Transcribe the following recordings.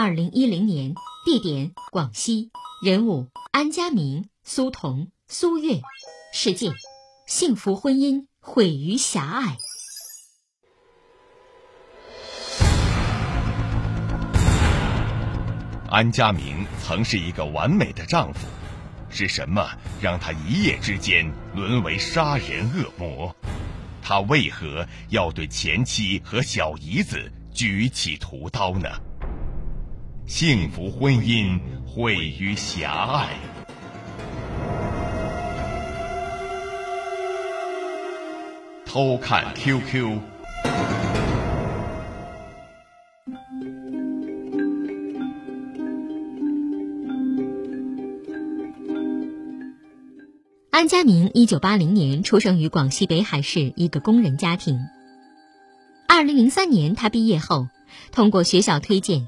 二零一零年，地点广西，人物安家明、苏童、苏月，事件。幸福婚姻毁于狭隘。安家明曾是一个完美的丈夫，是什么让他一夜之间沦为杀人恶魔？他为何要对前妻和小姨子举起屠刀呢？幸福婚姻毁于狭隘。偷看 QQ。安家明一九八零年出生于广西北海市一个工人家庭。二零零三年，他毕业后通过学校推荐，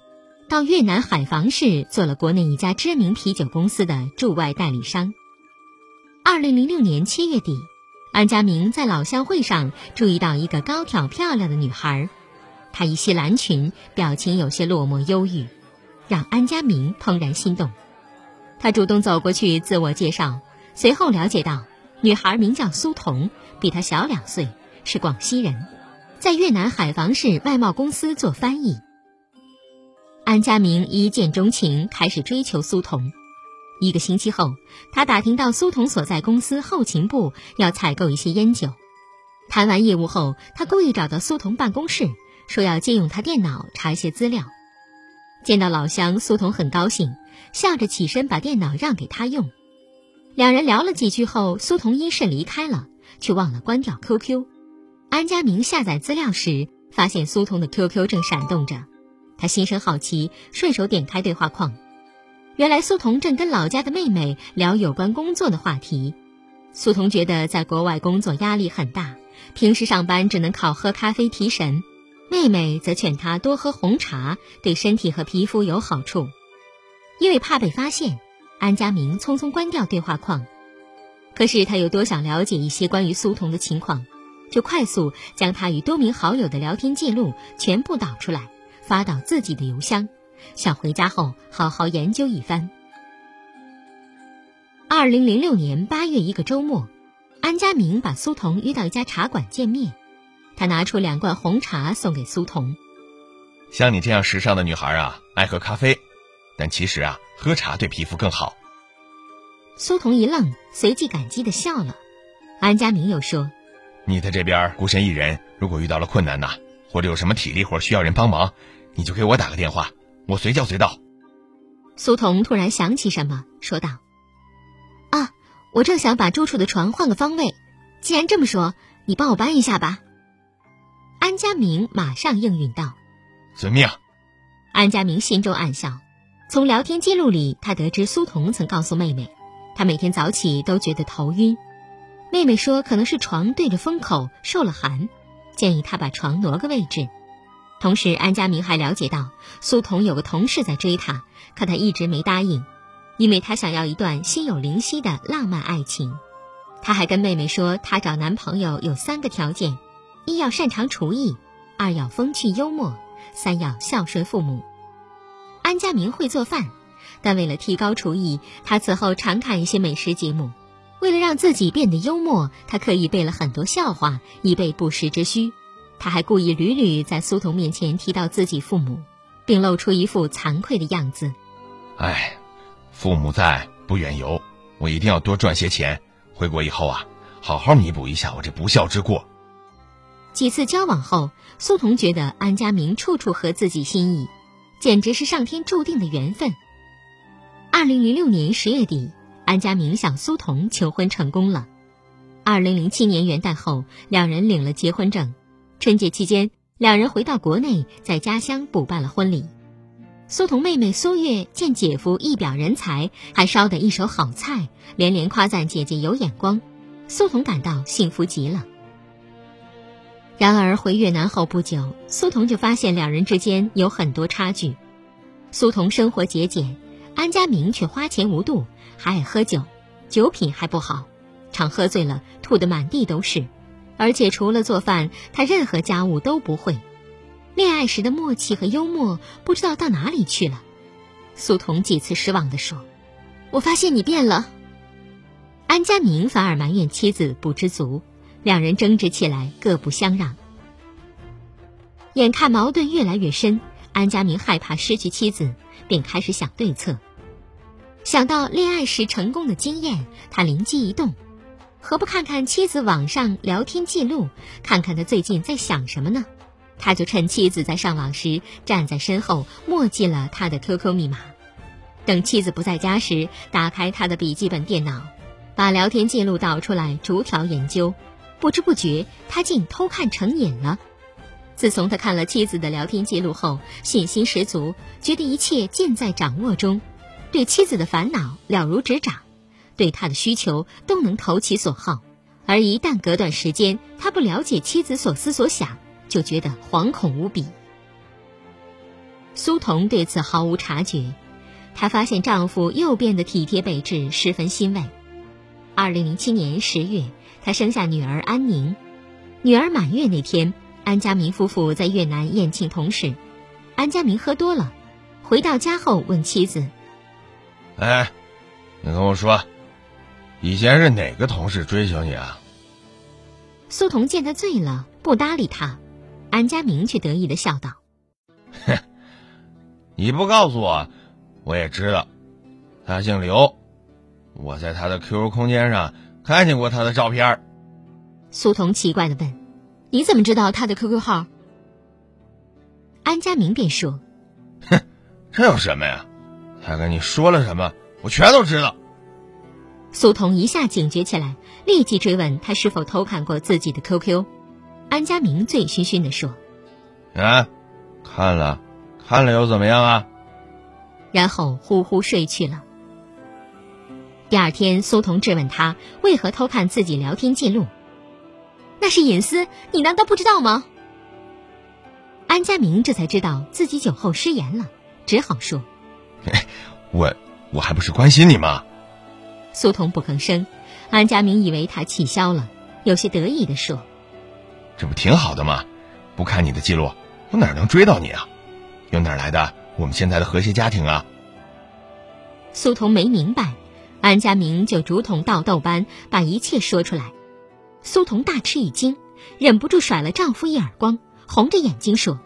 到越南海防市做了国内一家知名啤酒公司的驻外代理商。二零零六年七月底。安家明在老乡会上注意到一个高挑漂亮的女孩，她一袭蓝裙，表情有些落寞忧郁，让安家明怦然心动。他主动走过去自我介绍，随后了解到女孩名叫苏童，比他小两岁，是广西人，在越南海防市外贸公司做翻译。安家明一见钟情，开始追求苏童。一个星期后，他打听到苏童所在公司后勤部要采购一些烟酒。谈完业务后，他故意找到苏童办公室，说要借用他电脑查一些资料。见到老乡，苏童很高兴，笑着起身把电脑让给他用。两人聊了几句后，苏童因事离开了，却忘了关掉 QQ。安家明下载资料时，发现苏童的 QQ 正闪动着，他心生好奇，顺手点开对话框。原来苏童正跟老家的妹妹聊有关工作的话题，苏童觉得在国外工作压力很大，平时上班只能靠喝咖啡提神，妹妹则劝他多喝红茶，对身体和皮肤有好处。因为怕被发现，安家明匆匆关掉对话框。可是他又多想了解一些关于苏童的情况，就快速将他与多名好友的聊天记录全部导出来，发到自己的邮箱。想回家后好好研究一番。二零零六年八月一个周末，安家明把苏童约到一家茶馆见面。他拿出两罐红茶送给苏童。像你这样时尚的女孩啊，爱喝咖啡，但其实啊，喝茶对皮肤更好。苏童一愣，随即感激的笑了。安家明又说：“你在这边孤身一人，如果遇到了困难呐，或者有什么体力活需要人帮忙，你就给我打个电话。”我随叫随到。苏童突然想起什么，说道：“啊，我正想把住处的床换个方位，既然这么说，你帮我搬一下吧。”安家明马上应允道：“遵命。”安家明心中暗笑，从聊天记录里，他得知苏童曾告诉妹妹，她每天早起都觉得头晕，妹妹说可能是床对着风口受了寒，建议他把床挪个位置。同时，安佳明还了解到苏童有个同事在追她，可她一直没答应，因为她想要一段心有灵犀的浪漫爱情。她还跟妹妹说，她找男朋友有三个条件：一要擅长厨艺，二要风趣幽默，三要孝顺父母。安佳明会做饭，但为了提高厨艺，他此后常看一些美食节目。为了让自己变得幽默，他刻意背了很多笑话，以备不时之需。他还故意屡屡在苏童面前提到自己父母，并露出一副惭愧的样子。哎，父母在，不远游，我一定要多赚些钱，回国以后啊，好好弥补一下我这不孝之过。几次交往后，苏童觉得安家明处处合自己心意，简直是上天注定的缘分。二零零六年十月底，安家明向苏童求婚成功了。二零零七年元旦后，两人领了结婚证。春节期间，两人回到国内，在家乡补办了婚礼。苏童妹妹苏月见姐夫一表人才，还烧得一手好菜，连连夸赞姐姐有眼光。苏童感到幸福极了。然而回越南后不久，苏童就发现两人之间有很多差距。苏童生活节俭，安家明却花钱无度，还爱喝酒，酒品还不好，常喝醉了吐得满地都是，而且除了做饭，他任何家务都不会。恋爱时的默契和幽默不知道到哪里去了，苏童几次失望地说：“我发现你变了。”安家明反而埋怨妻子不知足，两人争执起来，各不相让。眼看矛盾越来越深，安家明害怕失去妻子，便开始想对策。想到恋爱时成功的经验，他灵机一动：何不看看妻子网上聊天记录，看看他最近在想什么呢？他就趁妻子在上网时，站在身后默记了他的 QQ 密码。等妻子不在家时，打开他的笔记本电脑，把聊天记录导出来，逐条研究。不知不觉，他竟偷看成瘾了。自从他看了妻子的聊天记录后，信心十足，觉得一切尽在掌握中，对妻子的烦恼了如指掌，对他的需求都能投其所好。而一旦隔段时间，他不了解妻子所思所想。就觉得惶恐无比。苏童对此毫无察觉，她发现丈夫又变得体贴备至，十分欣慰。二零零七年十月，她生下女儿安宁。女儿满月那天，安家明夫妇在越南宴请同事。安家明喝多了，回到家后问妻子：“哎，你跟我说，以前是哪个同事追求你啊？”苏童见他醉了，不搭理他。安佳明却得意的笑道：“哼，你不告诉我，我也知道。他姓刘，我在他的 QQ 空间上看见过他的照片。”苏童奇怪的问：“你怎么知道他的 QQ 号？”安佳明便说：“哼，这有什么呀？他跟你说了什么，我全都知道。”苏童一下警觉起来，立即追问他是否偷看过自己的 QQ。安家明醉醺醺地说：“啊，看了，看了又怎么样啊？”然后呼呼睡去了。第二天，苏童质问他为何偷看自己聊天记录，那是隐私，你难道不知道吗？安家明这才知道自己酒后失言了，只好说：“我我还不是关心你吗？”苏童不吭声。安家明以为他气消了，有些得意地说。这不挺好的吗？不看你的记录，我哪能追到你啊？又哪来的我们现在的和谐家庭啊？苏童没明白，安家明就如同倒豆般把一切说出来。苏童大吃一惊，忍不住甩了丈夫一耳光，红着眼睛说：“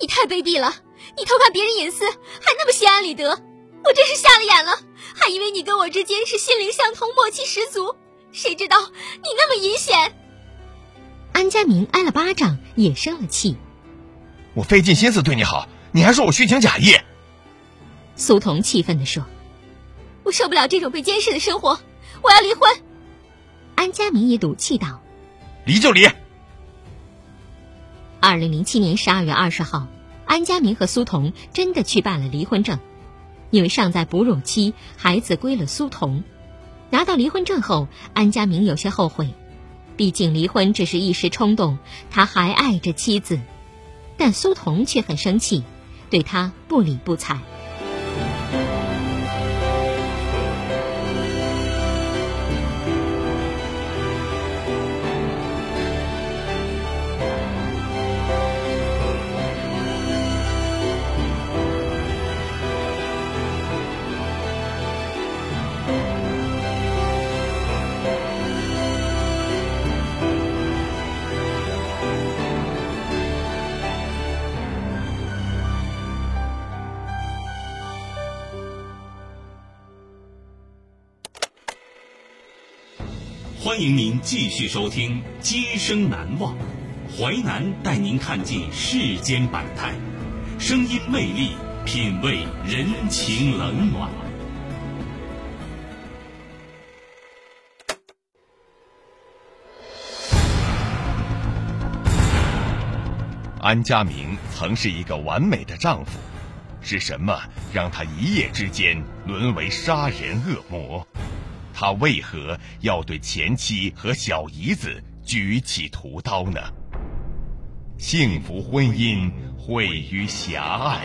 你太卑鄙了！你偷看别人隐私，还那么心安理得，我真是瞎了眼了，还以为你跟我之间是心灵相通、默契十足，谁知道你那么阴险！”安佳明挨了巴掌，也生了气。我费尽心思对你好，你还说我虚情假意。苏童气愤地说：“我受不了这种被监视的生活，我要离婚。”安佳明也赌气道：“离就离。”二零零七年十二月二十号，安佳明和苏童真的去办了离婚证，因为尚在哺乳期，孩子归了苏童。拿到离婚证后，安家明有些后悔。毕竟离婚只是一时冲动，他还爱着妻子，但苏童却很生气，对他不理不睬。继续收听《今生难忘》，淮南带您看尽世间百态，声音魅力，品味人情冷暖。安家明曾是一个完美的丈夫，是什么让他一夜之间沦为杀人恶魔？他为何要对前妻和小姨子举起屠刀呢？幸福婚姻毁于狭隘。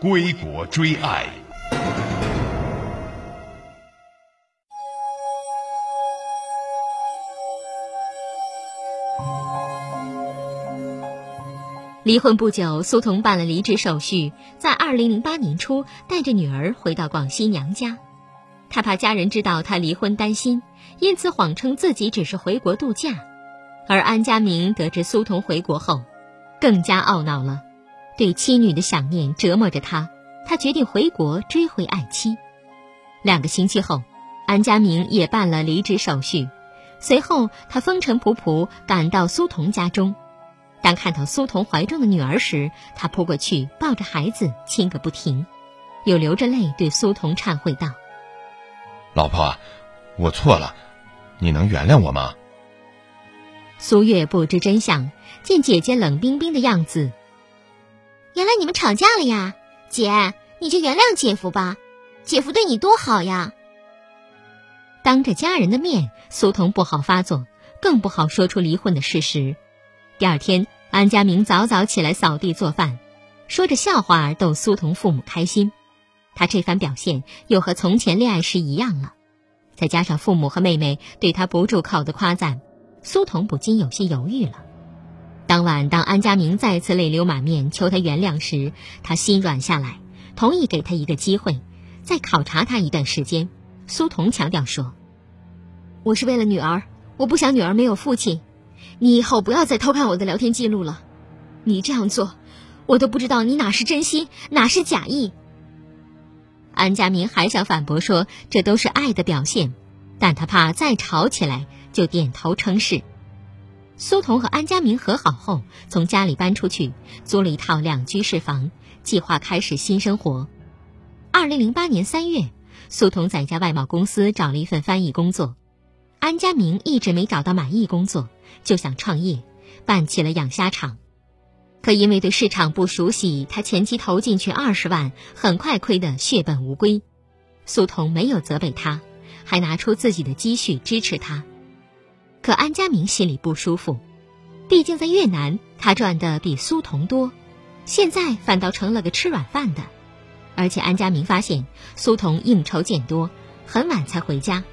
归国追爱。离婚不久，苏童办了离职手续，在二零零八年初带着女儿回到广西娘家。他怕家人知道他离婚，担心，因此谎称自己只是回国度假。而安家明得知苏童回国后，更加懊恼了，对妻女的想念折磨着他。他决定回国追回爱妻。两个星期后，安家明也办了离职手续，随后他风尘仆仆赶到苏童家中。当看到苏童怀中的女儿时，他扑过去抱着孩子亲个不停，又流着泪对苏童忏悔道：“老婆，我错了，你能原谅我吗？”苏月不知真相，见姐姐冷冰冰的样子，原来你们吵架了呀？姐，你就原谅姐夫吧，姐夫对你多好呀。当着家人的面，苏童不好发作，更不好说出离婚的事实。第二天，安家明早早起来扫地做饭，说着笑话逗苏童父母开心。他这番表现又和从前恋爱时一样了，再加上父母和妹妹对他不住口的夸赞，苏童不禁有些犹豫了。当晚，当安家明再次泪流满面求他原谅时，他心软下来，同意给他一个机会，再考察他一段时间。苏童强调说：“我是为了女儿，我不想女儿没有父亲。”你以后不要再偷看我的聊天记录了，你这样做，我都不知道你哪是真心，哪是假意。安家明还想反驳说这都是爱的表现，但他怕再吵起来，就点头称是。苏童和安家明和好后，从家里搬出去，租了一套两居室房，计划开始新生活。二零零八年三月，苏童在一家外贸公司找了一份翻译工作。安家明一直没找到满意工作，就想创业，办起了养虾场。可因为对市场不熟悉，他前期投进去二十万，很快亏得血本无归。苏童没有责备他，还拿出自己的积蓄支持他。可安家明心里不舒服，毕竟在越南他赚的比苏童多，现在反倒成了个吃软饭的。而且安家明发现苏童应酬见多，很晚才回家。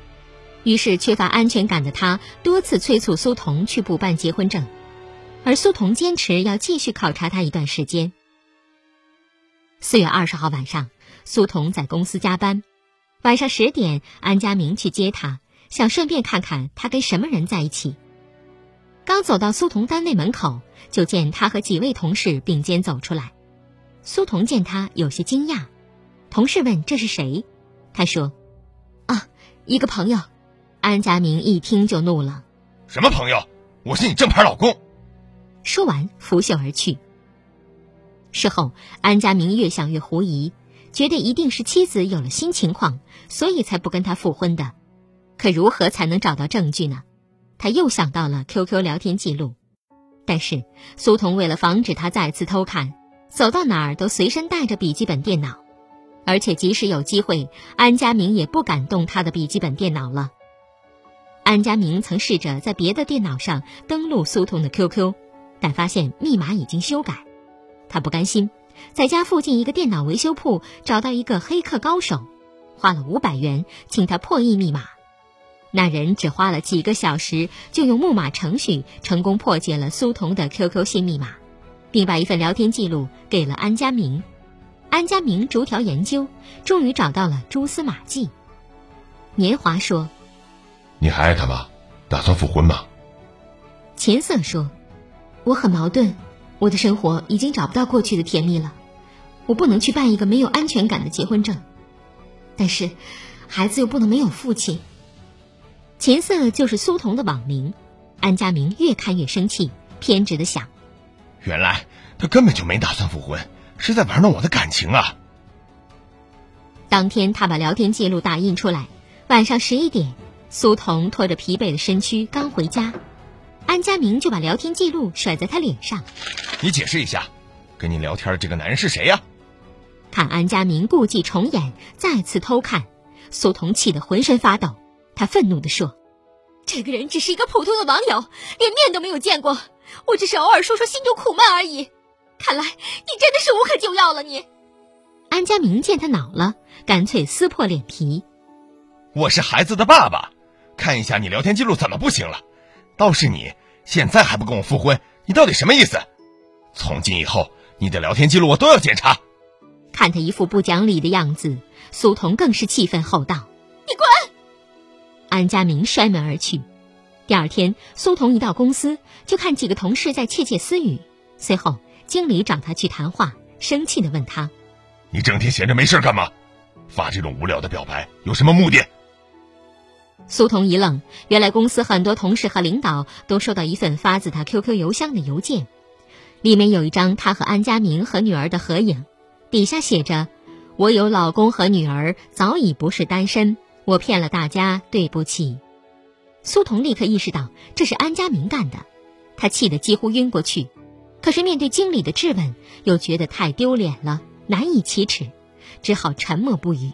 于是，缺乏安全感的他多次催促苏童去补办结婚证，而苏童坚持要继续考察他一段时间。四月二十号晚上，苏童在公司加班，晚上十点，安家明去接他，想顺便看看他跟什么人在一起。刚走到苏童单位门口，就见他和几位同事并肩走出来。苏童见他有些惊讶，同事问这是谁，他说：“啊，一个朋友。”安家明一听就怒了：“什么朋友？我是你正牌老公！”说完拂袖而去。事后，安家明越想越狐疑，觉得一定是妻子有了新情况，所以才不跟他复婚的。可如何才能找到证据呢？他又想到了 QQ 聊天记录，但是苏童为了防止他再次偷看，走到哪儿都随身带着笔记本电脑，而且即使有机会，安家明也不敢动他的笔记本电脑了。安家明曾试着在别的电脑上登录苏童的 QQ，但发现密码已经修改。他不甘心，在家附近一个电脑维修铺找到一个黑客高手，花了五百元请他破译密码。那人只花了几个小时，就用木马程序成功破解了苏童的 QQ 新密码，并把一份聊天记录给了安家明。安家明逐条研究，终于找到了蛛丝马迹。年华说。你还爱他吗？打算复婚吗？秦瑟说：“我很矛盾，我的生活已经找不到过去的甜蜜了，我不能去办一个没有安全感的结婚证。”但是孩子又不能没有父亲。秦瑟就是苏童的网名，安家明越看越生气，偏执的想：原来他根本就没打算复婚，是在玩弄我的感情啊！当天他把聊天记录打印出来，晚上十一点，苏童拖着疲惫的身躯刚回家，安佳明就把聊天记录甩在他脸上：“你解释一下，跟你聊天的这个男人是谁呀？”看安佳明故伎重演，再次偷看，苏童气得浑身发抖。他愤怒地说：“这个人只是一个普通的网友，连面都没有见过。我只是偶尔说说心中苦闷而已。看来你真的是无可救药了。”你，安佳明见他恼了，干脆撕破脸皮：“我是孩子的爸爸，看一下你聊天记录怎么不行了？倒是你现在还不跟我复婚，你到底什么意思？从今以后，你的聊天记录我都要检查。”看他一副不讲理的样子，苏童更是气愤吼道：“你滚！”安家明摔门而去。第二天，苏童一到公司，就看几个同事在窃窃私语。随后，经理找他去谈话，生气的问他：“你整天闲着没事干嘛？发这种无聊的表白有什么目的？”苏童一愣，原来公司很多同事和领导都收到一份发自他 QQ 邮箱的邮件，里面有一张他和安家明和女儿的合影，底下写着：“我有老公和女儿，早已不是单身。”我骗了大家，对不起。苏童立刻意识到这是安家明干的，他气得几乎晕过去。可是面对经理的质问，又觉得太丢脸了，难以启齿，只好沉默不语。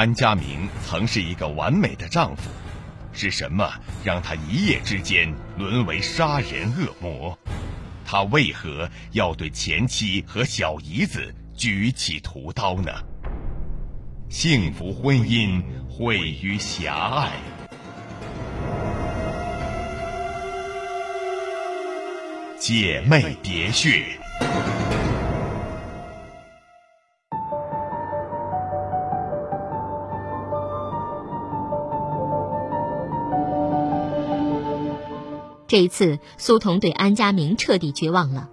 安家明曾是一个完美的丈夫，是什么让他一夜之间沦为杀人恶魔？他为何要对前妻和小姨子举起屠刀呢？幸福婚姻毁于狭隘，姐妹喋血。这一次，苏童对安家明彻底绝望了。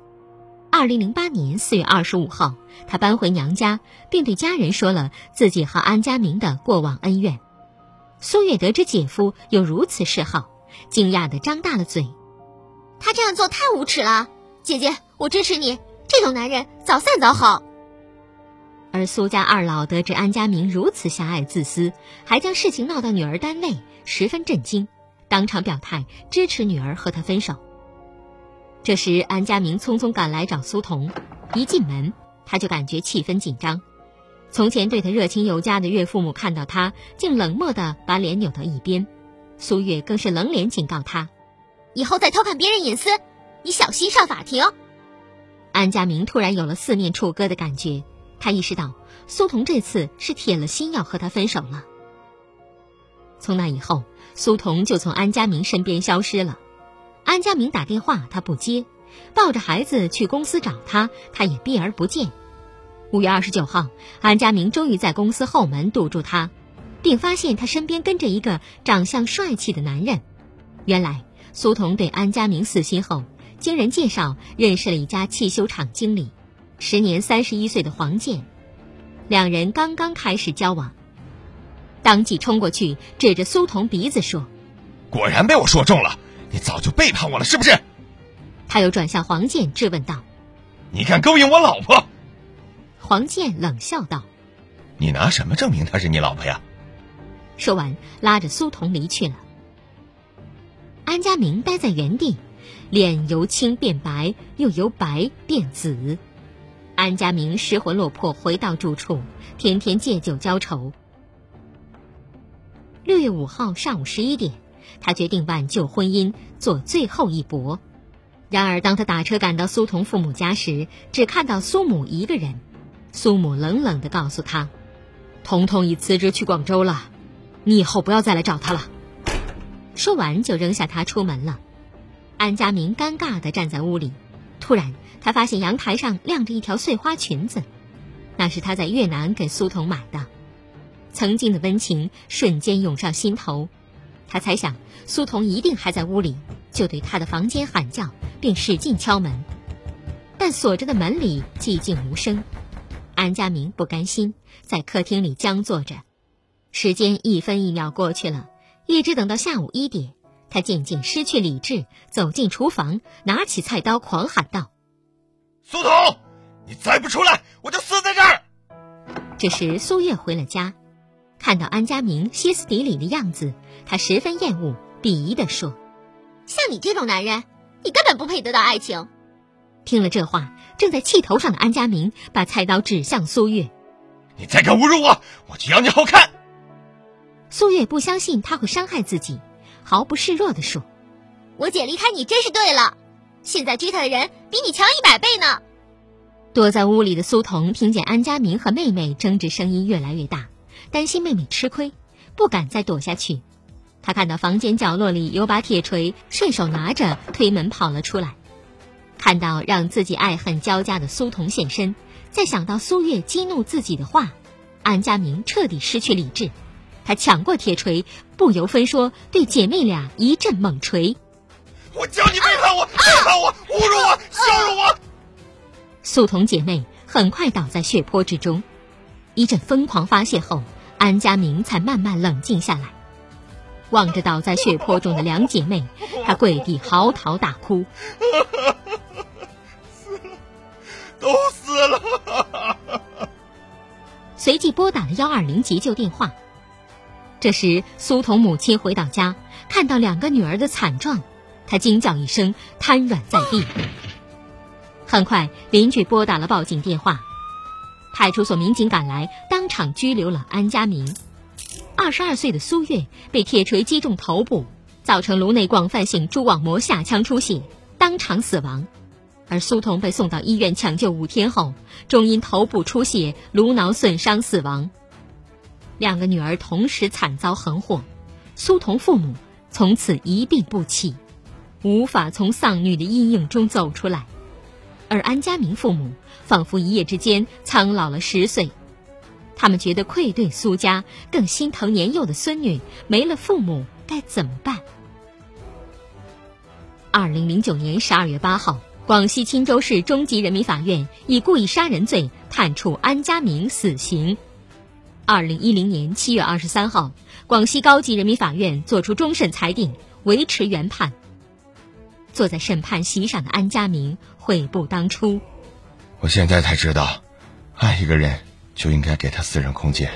二零零八年四月二十五号，他搬回娘家，并对家人说了自己和安家明的过往恩怨。苏月得知姐夫有如此嗜好，惊讶的张大了嘴：“他这样做太无耻了！姐姐，我支持你，这种男人早散早好。”而苏家二老得知安家明如此狭隘自私，还将事情闹到女儿单位，十分震惊。当场表态支持女儿和他分手。这时，安家明匆匆赶来找苏童，一进门他就感觉气氛紧张。从前对他热情有加的岳父母看到他，竟冷漠的把脸扭到一边。苏月更是冷脸警告他：“以后再偷看别人隐私，你小心上法庭。”安家明突然有了四面楚歌的感觉，他意识到苏童这次是铁了心要和他分手了。从那以后。苏童就从安家明身边消失了，安家明打电话他不接，抱着孩子去公司找他，他也避而不见。五月二十九号，安家明终于在公司后门堵住他，并发现他身边跟着一个长相帅气的男人。原来苏童对安家明死心后，经人介绍认识了一家汽修厂经理，时年三十一岁的黄健，两人刚刚开始交往。当即冲过去，指着苏童鼻子说：“果然被我说中了，你早就背叛我了，是不是？”他又转向黄健质问道：“你敢勾引我老婆？”黄健冷笑道：“你拿什么证明她是你老婆呀？”说完，拉着苏童离去了。安家明待在原地，脸由青变白，又由白变紫。安家明失魂落魄回到住处，天天借酒浇愁。六月五号上午十一点，他决定挽救婚姻，做最后一搏。然而，当他打车赶到苏童父母家时，只看到苏母一个人。苏母冷冷地告诉他：“童童已辞职去广州了，你以后不要再来找他了。”说完就扔下他出门了。安佳明尴尬地站在屋里，突然。他发现阳台上晾着一条碎花裙子，那是他在越南给苏童买的。曾经的温情瞬间涌上心头，他猜想苏童一定还在屋里，就对他的房间喊叫，并使劲敲门。但锁着的门里寂静无声。安家明不甘心，在客厅里僵坐着。时间一分一秒过去了，一直等到下午一点，他渐渐失去理智，走进厨房，拿起菜刀，狂喊道。苏童，你再不出来，我就死在这儿。这时，苏月回了家，看到安家明歇斯底里的样子，他十分厌恶，鄙夷地说：“像你这种男人，你根本不配得到爱情。”听了这话，正在气头上的安家明把菜刀指向苏月：“你再敢侮辱我，我就要你好看！”苏月不相信他会伤害自己，毫不示弱地说：“我姐离开你真是对了。”现在追她的人比你强一百倍呢。躲在屋里的苏童听见安家明和妹妹争执声音越来越大，担心妹妹吃亏，不敢再躲下去。他看到房间角落里有把铁锤，顺手拿着推门跑了出来。看到让自己爱恨交加的苏童现身，再想到苏月激怒自己的话，安家明彻底失去理智。他抢过铁锤，不由分说对姐妹俩一阵猛锤。我叫你背叛我，背叛我，侮辱我，羞辱我！苏童姐妹很快倒在血泊之中，一阵疯狂发泄后，安佳明才慢慢冷静下来。望着倒在血泊中的两姐妹，他跪地嚎啕大哭。死了，都死了！随即拨打了幺二零急救电话。这时，苏童母亲回到家，看到两个女儿的惨状。她惊叫一声，瘫软在地。很快，邻居拨打了报警电话，派出所民警赶来，当场拘留了安家明。二十二岁的苏月被铁锤击中头部，造成颅内广泛性蛛网膜下腔出血，当场死亡。而苏童被送到医院抢救五天后，终因头部出血、颅脑损伤死亡。两个女儿同时惨遭横祸，苏童父母从此一病不起。无法从丧女的阴影中走出来，而安家明父母仿佛一夜之间苍老了十岁，他们觉得愧对苏家，更心疼年幼的孙女没了父母该怎么办？二零零九年十二月八号，广西钦州市中级人民法院以故意杀人罪判处安家明死刑。二零一零年七月二十三号，广西高级人民法院作出终审裁定，维持原判。坐在审判席上的安家明悔不当初。我现在才知道，爱一个人就应该给他私人空间。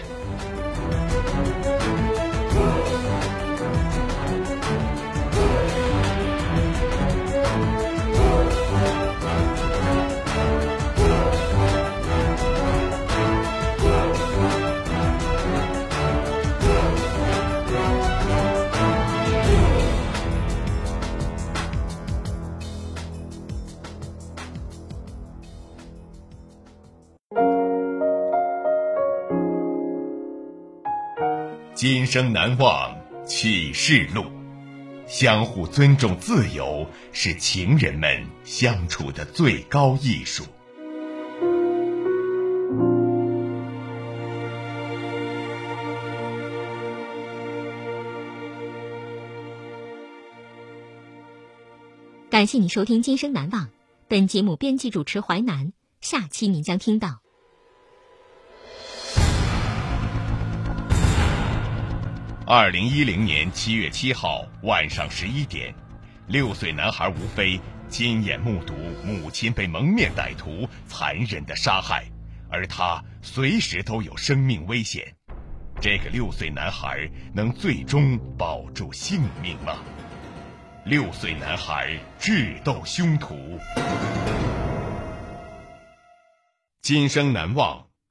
生难忘启示录，相互尊重、自由是情人们相处的最高艺术。感谢你收听《今生难忘》，本节目编辑主持淮南，下期你将听到。二零一零年七月七号晚上十一点，六岁男孩吴飞亲眼目睹母亲被蒙面歹徒残忍的杀害，而他随时都有生命危险。这个六岁男孩能最终保住性命吗？六岁男孩智斗凶徒。今生难忘